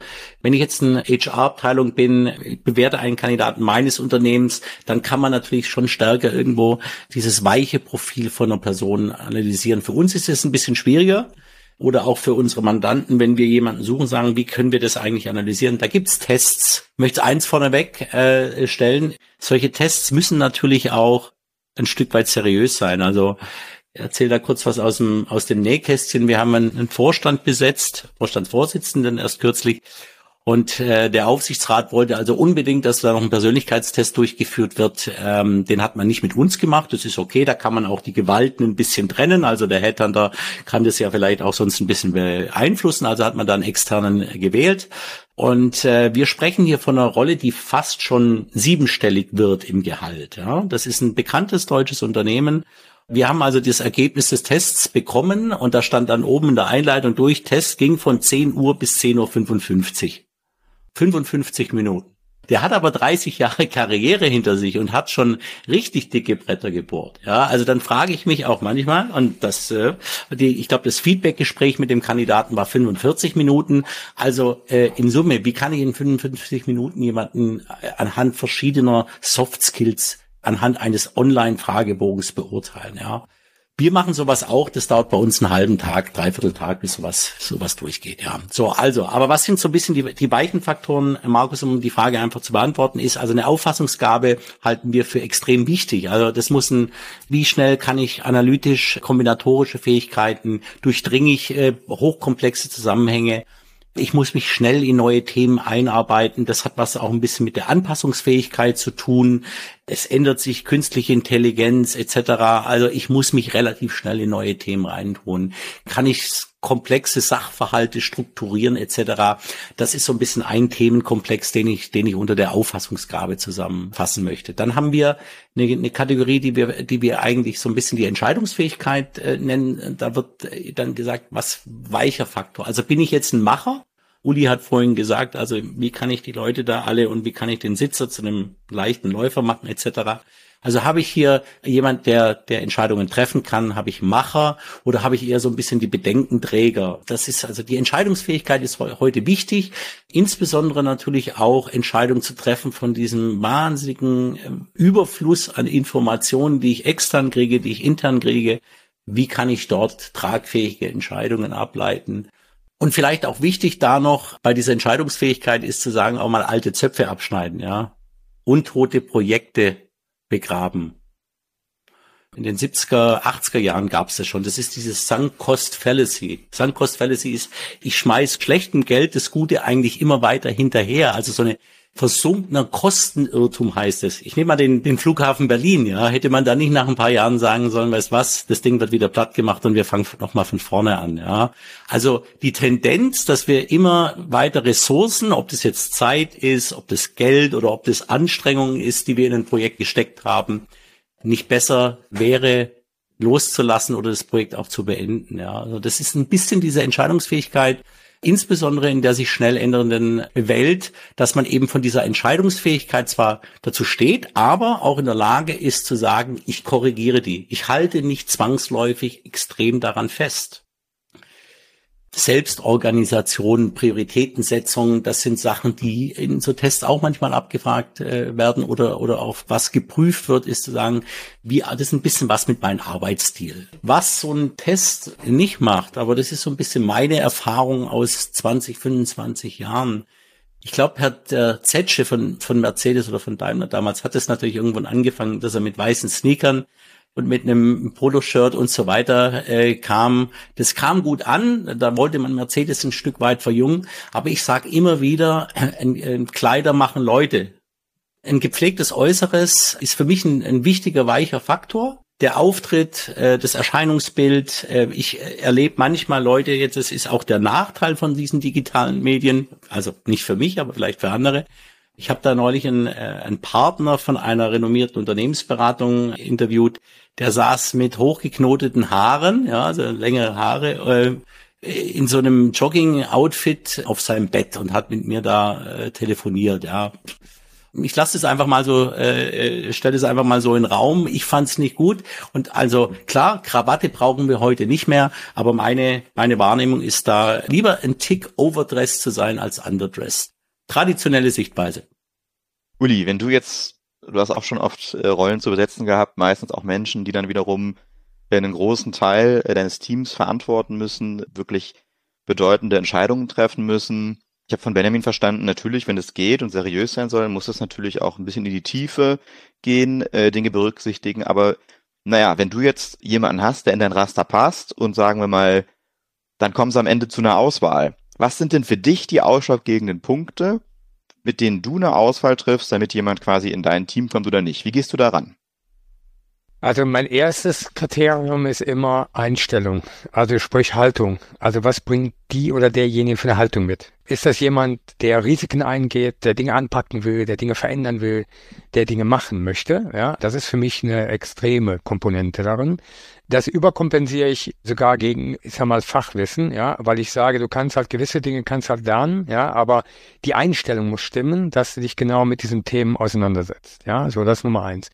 Wenn ich jetzt eine HR-Abteilung bin, bewerte einen Kandidaten meines Unternehmens, dann kann man natürlich schon stärker irgendwo dieses weiche Profil von einer Person analysieren. Für uns ist es ein bisschen schwieriger oder auch für unsere Mandanten, wenn wir jemanden suchen, sagen, wie können wir das eigentlich analysieren? Da gibt's Tests. Ich möchte eins vorneweg äh, stellen. Solche Tests müssen natürlich auch ein Stück weit seriös sein. Also erzähle da kurz was aus dem, aus dem Nähkästchen. Wir haben einen, einen Vorstand besetzt, Vorstandsvorsitzenden erst kürzlich. Und äh, der Aufsichtsrat wollte also unbedingt, dass da noch ein Persönlichkeitstest durchgeführt wird. Ähm, den hat man nicht mit uns gemacht. Das ist okay. Da kann man auch die Gewalten ein bisschen trennen. Also der Headhunter kann das ja vielleicht auch sonst ein bisschen beeinflussen. Also hat man da einen externen gewählt. Und äh, wir sprechen hier von einer Rolle, die fast schon siebenstellig wird im Gehalt. Ja? Das ist ein bekanntes deutsches Unternehmen wir haben also das Ergebnis des Tests bekommen und da stand dann oben in der Einleitung durch, Test ging von 10 Uhr bis 10.55 Uhr. 55 Minuten. Der hat aber 30 Jahre Karriere hinter sich und hat schon richtig dicke Bretter gebohrt. Ja, also dann frage ich mich auch manchmal und das, äh, die, ich glaube, das Feedbackgespräch mit dem Kandidaten war 45 Minuten. Also äh, in Summe, wie kann ich in 55 Minuten jemanden äh, anhand verschiedener Soft Skills anhand eines Online-Fragebogens beurteilen, ja. Wir machen sowas auch, das dauert bei uns einen halben Tag, dreiviertel Tag, bis sowas, sowas durchgeht, ja. So, also, aber was sind so ein bisschen die, die weichen Faktoren, Markus, um die Frage einfach zu beantworten, ist, also eine Auffassungsgabe halten wir für extrem wichtig. Also das muss ein, wie schnell kann ich analytisch, kombinatorische Fähigkeiten, durchdringe ich äh, hochkomplexe Zusammenhänge, ich muss mich schnell in neue Themen einarbeiten. Das hat was auch ein bisschen mit der Anpassungsfähigkeit zu tun. Es ändert sich künstliche Intelligenz etc. Also ich muss mich relativ schnell in neue Themen reintun. Kann ich komplexe Sachverhalte strukturieren etc. Das ist so ein bisschen ein Themenkomplex, den ich, den ich unter der Auffassungsgabe zusammenfassen möchte. Dann haben wir eine, eine Kategorie, die wir, die wir eigentlich so ein bisschen die Entscheidungsfähigkeit äh, nennen. Da wird äh, dann gesagt, was weicher Faktor. Also bin ich jetzt ein Macher? Uli hat vorhin gesagt, also wie kann ich die Leute da alle und wie kann ich den Sitzer zu einem leichten Läufer machen etc. Also habe ich hier jemand, der, der Entscheidungen treffen kann, habe ich Macher oder habe ich eher so ein bisschen die Bedenkenträger? Das ist also die Entscheidungsfähigkeit ist heute wichtig, insbesondere natürlich auch Entscheidungen zu treffen von diesem wahnsinnigen ähm, Überfluss an Informationen, die ich extern kriege, die ich intern kriege. Wie kann ich dort tragfähige Entscheidungen ableiten? Und vielleicht auch wichtig da noch bei dieser Entscheidungsfähigkeit ist zu sagen, auch mal alte Zöpfe abschneiden, ja. Untote Projekte begraben. In den 70er, 80er Jahren gab es das schon. Das ist dieses Sunk Cost Fallacy. Sunk Cost Fallacy ist, ich schmeiß schlechtem Geld das Gute eigentlich immer weiter hinterher. Also so eine versunkener Kostenirrtum heißt es. Ich nehme mal den, den Flughafen Berlin, ja. Hätte man da nicht nach ein paar Jahren sagen sollen, weißt was, das Ding wird wieder platt gemacht und wir fangen nochmal von vorne an, ja. Also die Tendenz, dass wir immer weiter Ressourcen, ob das jetzt Zeit ist, ob das Geld oder ob das Anstrengungen ist, die wir in ein Projekt gesteckt haben, nicht besser wäre, loszulassen oder das Projekt auch zu beenden, ja. Also das ist ein bisschen diese Entscheidungsfähigkeit, insbesondere in der sich schnell ändernden Welt, dass man eben von dieser Entscheidungsfähigkeit zwar dazu steht, aber auch in der Lage ist zu sagen, ich korrigiere die. Ich halte nicht zwangsläufig extrem daran fest. Selbstorganisation, Prioritätensetzung, das sind Sachen, die in so Tests auch manchmal abgefragt äh, werden oder, oder auf was geprüft wird, ist zu sagen, wie, das ist ein bisschen was mit meinem Arbeitsstil. Was so ein Test nicht macht, aber das ist so ein bisschen meine Erfahrung aus 20, 25 Jahren. Ich glaube, Herr Zetsche von, von Mercedes oder von Daimler damals hat es natürlich irgendwann angefangen, dass er mit weißen Sneakern und mit einem Poloshirt und so weiter äh, kam. Das kam gut an. Da wollte man Mercedes ein Stück weit verjüngen. Aber ich sage immer wieder, <clears throat> ein, ein Kleider machen Leute. Ein gepflegtes Äußeres ist für mich ein, ein wichtiger, weicher Faktor. Der Auftritt, äh, das Erscheinungsbild. Äh, ich erlebe manchmal Leute, jetzt das ist auch der Nachteil von diesen digitalen Medien, also nicht für mich, aber vielleicht für andere, ich habe da neulich einen, äh, einen Partner von einer renommierten Unternehmensberatung interviewt, der saß mit hochgeknoteten Haaren, ja, also längere Haare, äh, in so einem Jogging-Outfit auf seinem Bett und hat mit mir da äh, telefoniert, ja. Ich lasse es einfach mal so, äh, äh stelle es einfach mal so in den Raum. Ich fand es nicht gut. Und also klar, Krawatte brauchen wir heute nicht mehr, aber meine, meine Wahrnehmung ist da, lieber ein Tick overdressed zu sein als underdressed. Traditionelle Sichtweise. Uli, wenn du jetzt du hast auch schon oft äh, Rollen zu besetzen gehabt, meistens auch Menschen, die dann wiederum äh, einen großen Teil äh, deines Teams verantworten müssen, wirklich bedeutende Entscheidungen treffen müssen. Ich habe von Benjamin verstanden, natürlich, wenn es geht und seriös sein soll, muss es natürlich auch ein bisschen in die Tiefe gehen, äh, Dinge berücksichtigen. Aber naja, wenn du jetzt jemanden hast, der in dein Raster passt und sagen wir mal, dann kommen sie am Ende zu einer Auswahl. Was sind denn für dich die ausschlaggebenden Punkte, mit denen du eine Auswahl triffst, damit jemand quasi in dein Team kommt oder nicht? Wie gehst du daran? Also mein erstes Kriterium ist immer Einstellung, also sprich Haltung. Also was bringt die oder derjenige für eine Haltung mit? Ist das jemand, der Risiken eingeht, der Dinge anpacken will, der Dinge verändern will, der Dinge machen möchte? Ja, das ist für mich eine extreme Komponente darin. Das überkompensiere ich sogar gegen, ich sag mal, Fachwissen, ja, weil ich sage, du kannst halt gewisse Dinge kannst halt lernen, ja, aber die Einstellung muss stimmen, dass du dich genau mit diesen Themen auseinandersetzt. Ja, so das ist Nummer eins.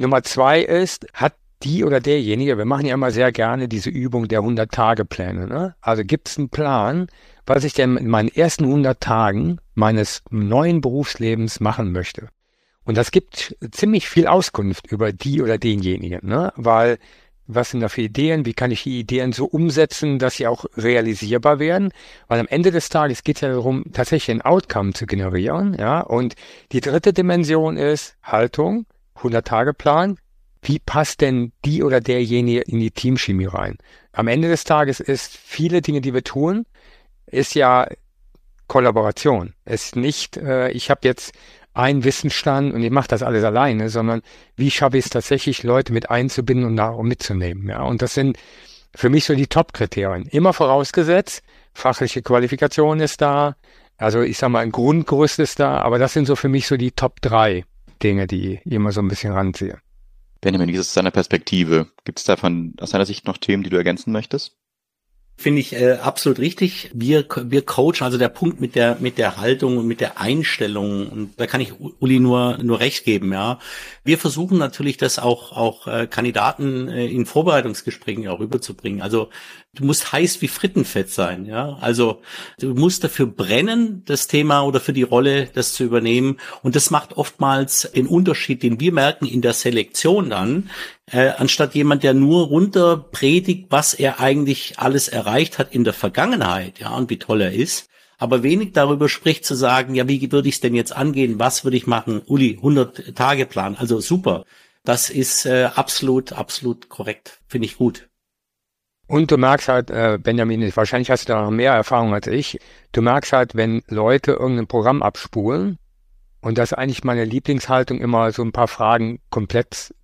Nummer zwei ist, hat die oder derjenige, wir machen ja immer sehr gerne diese Übung der 100-Tage-Pläne. Ne? Also gibt es einen Plan, was ich denn in meinen ersten 100 Tagen meines neuen Berufslebens machen möchte. Und das gibt ziemlich viel Auskunft über die oder denjenigen, ne? weil was sind da für Ideen, wie kann ich die Ideen so umsetzen, dass sie auch realisierbar werden, weil am Ende des Tages geht es ja darum, tatsächlich ein Outcome zu generieren, ja, und die dritte Dimension ist Haltung, 100-Tage-Plan, wie passt denn die oder derjenige in die Teamchemie rein? Am Ende des Tages ist viele Dinge, die wir tun, ist ja Kollaboration. Es ist nicht, äh, ich habe jetzt einen Wissensstand und ich mache das alles alleine, sondern wie schaffe ich es tatsächlich, Leute mit einzubinden und darum mitzunehmen. Ja, und das sind für mich so die Top-Kriterien. Immer vorausgesetzt, fachliche Qualifikation ist da, also ich sage mal, ein Grundgerüst ist da, aber das sind so für mich so die Top drei Dinge, die ich immer so ein bisschen ranziehe. Benjamin, wie ist es deiner Perspektive? Gibt es davon aus deiner Sicht noch Themen, die du ergänzen möchtest? Finde ich äh, absolut richtig. Wir, wir coachen, also der Punkt mit der, mit der Haltung und mit der Einstellung, und da kann ich Uli nur, nur recht geben, ja. Wir versuchen natürlich, das auch, auch äh, Kandidaten äh, in Vorbereitungsgesprächen auch rüberzubringen. Also du musst heiß wie Frittenfett sein, ja. Also du musst dafür brennen, das Thema oder für die Rolle, das zu übernehmen. Und das macht oftmals den Unterschied, den wir merken in der Selektion dann, äh, anstatt jemand, der nur runter predigt, was er eigentlich alles erreicht hat in der Vergangenheit, ja, und wie toll er ist aber wenig darüber spricht zu sagen, ja, wie würde ich es denn jetzt angehen? Was würde ich machen? Uli, 100 Tage Plan. Also super. Das ist äh, absolut, absolut korrekt. Finde ich gut. Und du merkst halt, äh, Benjamin, wahrscheinlich hast du da noch mehr Erfahrung als ich. Du merkst halt, wenn Leute irgendein Programm abspulen, und das ist eigentlich meine Lieblingshaltung, immer so ein paar Fragen komplett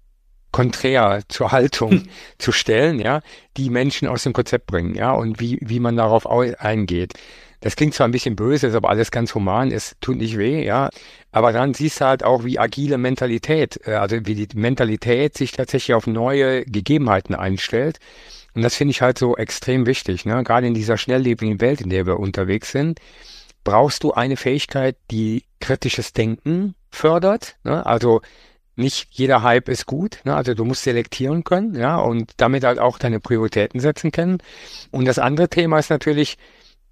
konträr zur Haltung hm. zu stellen, ja, die Menschen aus dem Konzept bringen, ja, und wie, wie man darauf eingeht. Das klingt zwar ein bisschen böse, ist aber alles ganz human, es tut nicht weh, ja. Aber dann siehst du halt auch, wie agile Mentalität, äh, also wie die Mentalität sich tatsächlich auf neue Gegebenheiten einstellt. Und das finde ich halt so extrem wichtig, ne? Gerade in dieser schnelllebigen Welt, in der wir unterwegs sind, brauchst du eine Fähigkeit, die kritisches Denken fördert. Ne? Also nicht jeder Hype ist gut. Ne? Also du musst selektieren können, ja, und damit halt auch deine Prioritäten setzen können. Und das andere Thema ist natürlich,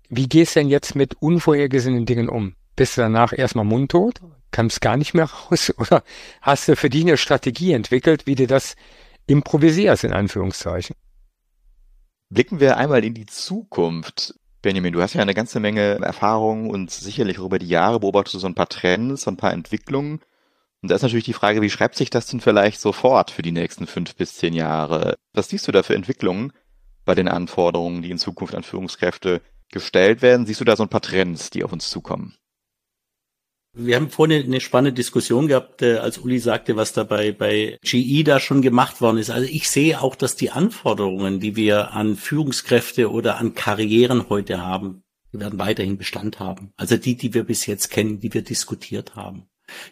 wie gehst du denn jetzt mit unvorhergesehenen Dingen um? Bist du danach erstmal mundtot? Kannst gar nicht mehr raus? <laughs> Oder hast du für dich eine Strategie entwickelt, wie du das improvisierst, in Anführungszeichen? Blicken wir einmal in die Zukunft. Benjamin, du hast ja eine ganze Menge Erfahrung und sicherlich auch über die Jahre beobachtest du so ein paar Trends, so ein paar Entwicklungen. Und da ist natürlich die Frage, wie schreibt sich das denn vielleicht sofort für die nächsten fünf bis zehn Jahre? Was siehst du da für Entwicklungen bei den Anforderungen, die in Zukunft an Führungskräfte gestellt werden? Siehst du da so ein paar Trends, die auf uns zukommen? Wir haben vorhin eine spannende Diskussion gehabt, äh, als Uli sagte, was da bei, bei GE da schon gemacht worden ist. Also ich sehe auch, dass die Anforderungen, die wir an Führungskräfte oder an Karrieren heute haben, die werden weiterhin Bestand haben. Also die, die wir bis jetzt kennen, die wir diskutiert haben.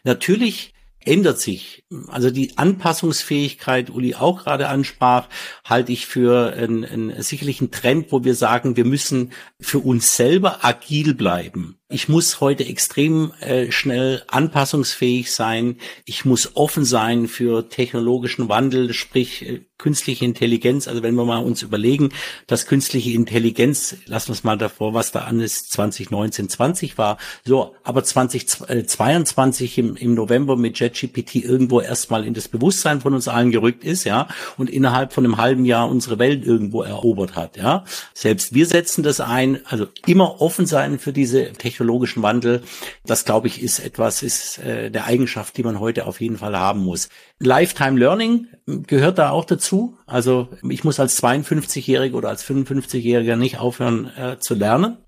Natürlich ändert sich. Also die Anpassungsfähigkeit, Uli auch gerade ansprach, halte ich für einen, einen sicherlichen Trend, wo wir sagen, wir müssen für uns selber agil bleiben ich muss heute extrem äh, schnell anpassungsfähig sein. Ich muss offen sein für technologischen Wandel, sprich äh, künstliche Intelligenz. Also wenn wir mal uns überlegen, dass künstliche Intelligenz, lassen wir es mal davor, was da an ist, 2019, 20 war. So, aber 2022 im, im November mit JetGPT irgendwo erstmal in das Bewusstsein von uns allen gerückt ist, ja, und innerhalb von einem halben Jahr unsere Welt irgendwo erobert hat, ja. Selbst wir setzen das ein, also immer offen sein für diese technologischen Wandel. Das, glaube ich, ist etwas, ist äh, der Eigenschaft, die man heute auf jeden Fall haben muss. Lifetime Learning gehört da auch dazu. Also ich muss als 52-Jähriger oder als 55-Jähriger nicht aufhören äh, zu lernen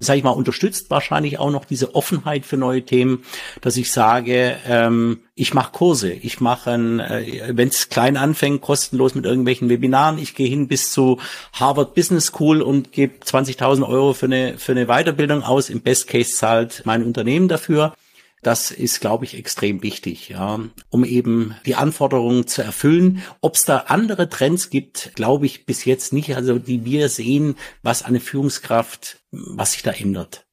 sage ich mal, unterstützt wahrscheinlich auch noch diese Offenheit für neue Themen, dass ich sage, ähm, ich mache Kurse, ich mache, äh, wenn es klein anfängt, kostenlos mit irgendwelchen Webinaren, ich gehe hin bis zu Harvard Business School und gebe 20.000 Euro für eine, für eine Weiterbildung aus. Im Best Case zahlt mein Unternehmen dafür. Das ist, glaube ich, extrem wichtig, ja, um eben die Anforderungen zu erfüllen. Ob es da andere Trends gibt, glaube ich bis jetzt nicht. Also die wir sehen, was eine Führungskraft, was sich da ändert.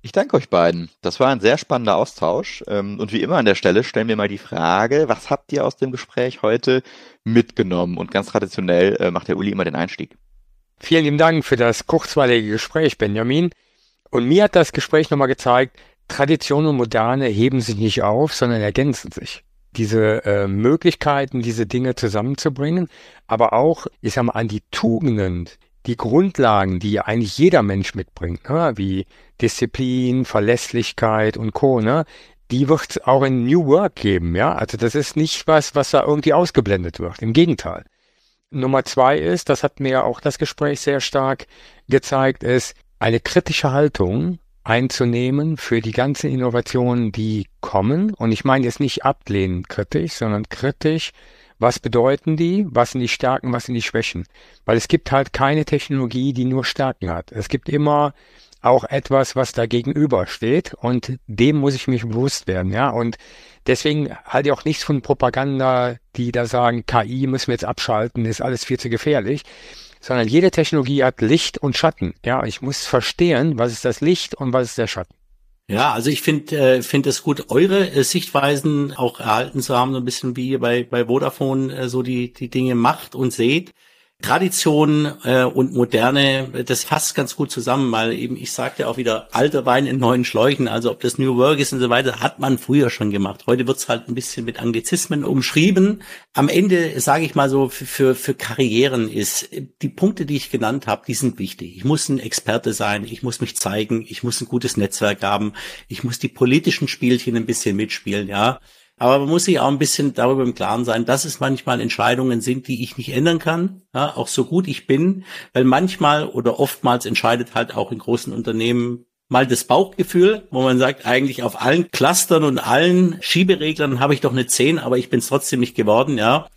Ich danke euch beiden. Das war ein sehr spannender Austausch. Ähm, und wie immer an der Stelle stellen wir mal die Frage, was habt ihr aus dem Gespräch heute mitgenommen? Und ganz traditionell äh, macht der Uli immer den Einstieg. Vielen lieben Dank für das kurzweilige Gespräch, Benjamin. Und mir hat das Gespräch nochmal gezeigt, Tradition und Moderne heben sich nicht auf, sondern ergänzen sich. diese äh, Möglichkeiten, diese Dinge zusammenzubringen, aber auch, ich sag mal, an die Tugenden, die Grundlagen, die eigentlich jeder Mensch mitbringt, ne, wie Disziplin, Verlässlichkeit und Co., ne, die wird es auch in New Work geben, ja. Also das ist nicht was, was da irgendwie ausgeblendet wird. Im Gegenteil. Nummer zwei ist, das hat mir auch das Gespräch sehr stark gezeigt, ist eine kritische Haltung einzunehmen für die ganzen Innovationen, die kommen. Und ich meine jetzt nicht ablehnend kritisch, sondern kritisch. Was bedeuten die? Was sind die Stärken? Was sind die Schwächen? Weil es gibt halt keine Technologie, die nur Stärken hat. Es gibt immer auch etwas, was da gegenüber steht und dem muss ich mich bewusst werden, ja. Und deswegen halte ich auch nichts von Propaganda, die da sagen, KI müssen wir jetzt abschalten, ist alles viel zu gefährlich, sondern jede Technologie hat Licht und Schatten, ja. Ich muss verstehen, was ist das Licht und was ist der Schatten. Ja, also ich finde äh, finde es gut, eure äh, Sichtweisen auch erhalten zu haben, so ein bisschen wie ihr bei bei Vodafone äh, so die die Dinge macht und seht. Tradition äh, und Moderne, das fasst ganz gut zusammen, weil eben, ich sagte auch wieder, alter Wein in neuen Schläuchen, also ob das New Work ist und so weiter, hat man früher schon gemacht. Heute wird's halt ein bisschen mit Anglizismen umschrieben. Am Ende, sage ich mal so, für, für Karrieren ist, die Punkte, die ich genannt habe, die sind wichtig. Ich muss ein Experte sein, ich muss mich zeigen, ich muss ein gutes Netzwerk haben, ich muss die politischen Spielchen ein bisschen mitspielen, ja. Aber man muss sich auch ein bisschen darüber im Klaren sein, dass es manchmal Entscheidungen sind, die ich nicht ändern kann, ja, auch so gut ich bin, weil manchmal oder oftmals entscheidet halt auch in großen Unternehmen mal das Bauchgefühl, wo man sagt, eigentlich auf allen Clustern und allen Schiebereglern habe ich doch eine 10, aber ich bin es trotzdem nicht geworden, ja.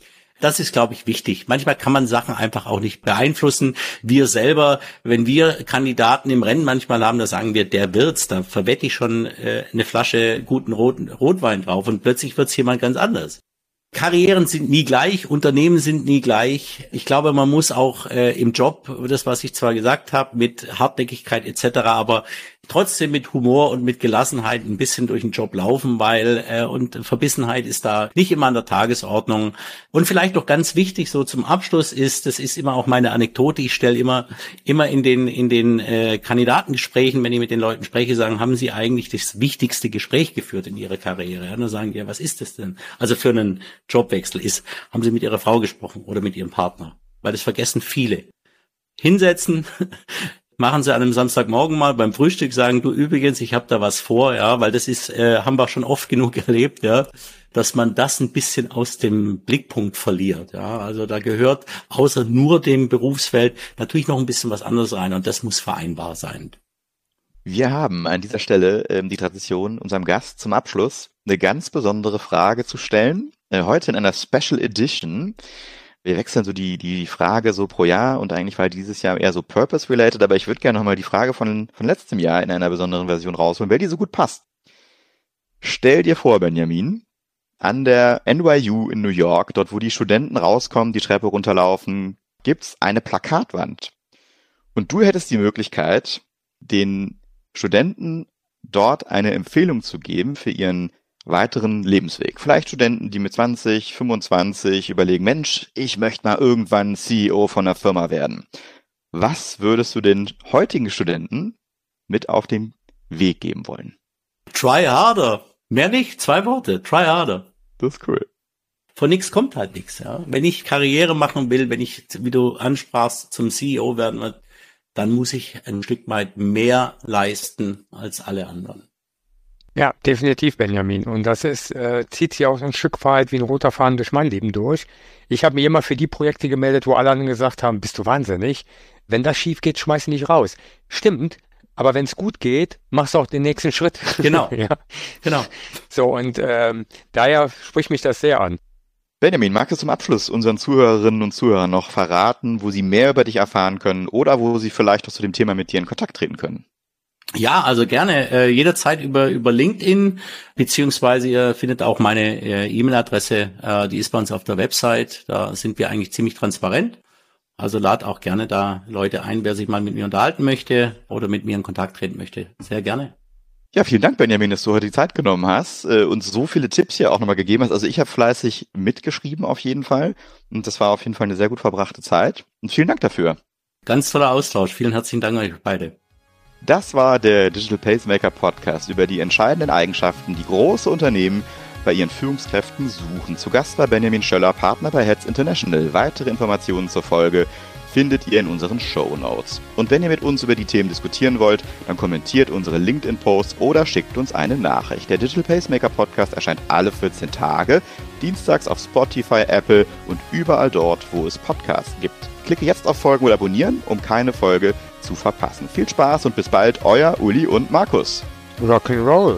Das ist, glaube ich, wichtig. Manchmal kann man Sachen einfach auch nicht beeinflussen. Wir selber, wenn wir Kandidaten im Rennen manchmal haben, da sagen wir, der wird's, da verwette ich schon äh, eine Flasche guten roten Rotwein drauf und plötzlich wird's jemand ganz anders. Karrieren sind nie gleich, Unternehmen sind nie gleich. Ich glaube, man muss auch äh, im Job, das was ich zwar gesagt habe, mit Hartnäckigkeit etc., aber trotzdem mit Humor und mit Gelassenheit ein bisschen durch den Job laufen, weil äh, und Verbissenheit ist da nicht immer an der Tagesordnung. Und vielleicht noch ganz wichtig so zum Abschluss ist, das ist immer auch meine Anekdote. Ich stelle immer immer in den in den äh, Kandidatengesprächen, wenn ich mit den Leuten spreche, sagen, haben Sie eigentlich das wichtigste Gespräch geführt in Ihrer Karriere? Ja, dann sagen die, ja, was ist das denn? Also für einen Jobwechsel ist, haben Sie mit Ihrer Frau gesprochen oder mit Ihrem Partner? Weil das vergessen viele hinsetzen, <laughs> machen sie an einem Samstagmorgen mal beim Frühstück, sagen, du übrigens, ich habe da was vor, ja, weil das ist, äh, haben wir schon oft genug <laughs> erlebt, ja, dass man das ein bisschen aus dem Blickpunkt verliert, ja. Also da gehört außer nur dem Berufsfeld natürlich noch ein bisschen was anderes rein und das muss vereinbar sein. Wir haben an dieser Stelle ähm, die Tradition, unserem Gast zum Abschluss eine ganz besondere Frage zu stellen. Äh, heute in einer Special Edition wir wechseln so die, die Frage so pro Jahr und eigentlich war dieses Jahr eher so purpose-related, aber ich würde gerne nochmal die Frage von, von letztem Jahr in einer besonderen Version rausholen, weil die so gut passt. Stell dir vor, Benjamin, an der NYU in New York, dort wo die Studenten rauskommen, die Treppe runterlaufen, gibt's eine Plakatwand. Und du hättest die Möglichkeit, den Studenten dort eine Empfehlung zu geben für ihren weiteren Lebensweg. Vielleicht Studenten, die mit 20, 25 überlegen, Mensch, ich möchte mal irgendwann CEO von einer Firma werden. Was würdest du den heutigen Studenten mit auf den Weg geben wollen? Try harder. Mehr nicht, zwei Worte. Try harder. Das ist cool. Von nichts kommt halt nichts. Ja? Wenn ich Karriere machen will, wenn ich, wie du ansprachst, zum CEO werden will, dann muss ich ein Stück weit mehr leisten als alle anderen. Ja, definitiv, Benjamin. Und das ist, äh, zieht sich auch so ein Stück weit wie ein roter Faden durch mein Leben durch. Ich habe mich immer für die Projekte gemeldet, wo alle anderen gesagt haben, bist du wahnsinnig. Wenn das schief geht, schmeiß ihn nicht raus. Stimmt, aber wenn es gut geht, machst du auch den nächsten Schritt. <laughs> Genau. ja. Genau. So, und ähm, daher spricht mich das sehr an. Benjamin, magst du zum Abschluss unseren Zuhörerinnen und Zuhörern noch verraten, wo sie mehr über dich erfahren können oder wo sie vielleicht auch zu dem Thema mit dir in Kontakt treten können? Ja, also gerne äh, jederzeit über über LinkedIn beziehungsweise ihr findet auch meine äh, E-Mail-Adresse, äh, die ist bei uns auf der Website. Da sind wir eigentlich ziemlich transparent. Also lad auch gerne da Leute ein, wer sich mal mit mir unterhalten möchte oder mit mir in Kontakt treten möchte. Sehr gerne. Ja, vielen Dank, Benjamin, dass du heute die Zeit genommen hast äh, und so viele Tipps hier auch nochmal gegeben hast. Also ich habe fleißig mitgeschrieben auf jeden Fall und das war auf jeden Fall eine sehr gut verbrachte Zeit und vielen Dank dafür. Ganz toller Austausch. Vielen herzlichen Dank euch beide. Das war der Digital Pacemaker Podcast über die entscheidenden Eigenschaften, die große Unternehmen bei ihren Führungskräften suchen. Zu Gast war Benjamin Schöller, Partner bei Heads International. Weitere Informationen zur Folge findet ihr in unseren Show Notes. Und wenn ihr mit uns über die Themen diskutieren wollt, dann kommentiert unsere LinkedIn-Posts oder schickt uns eine Nachricht. Der Digital Pacemaker Podcast erscheint alle 14 Tage, dienstags auf Spotify, Apple und überall dort, wo es Podcasts gibt. Klicke jetzt auf Folgen oder Abonnieren, um keine Folge zu verpassen. Viel Spaß und bis bald, euer Uli und Markus. Rock'n'Roll.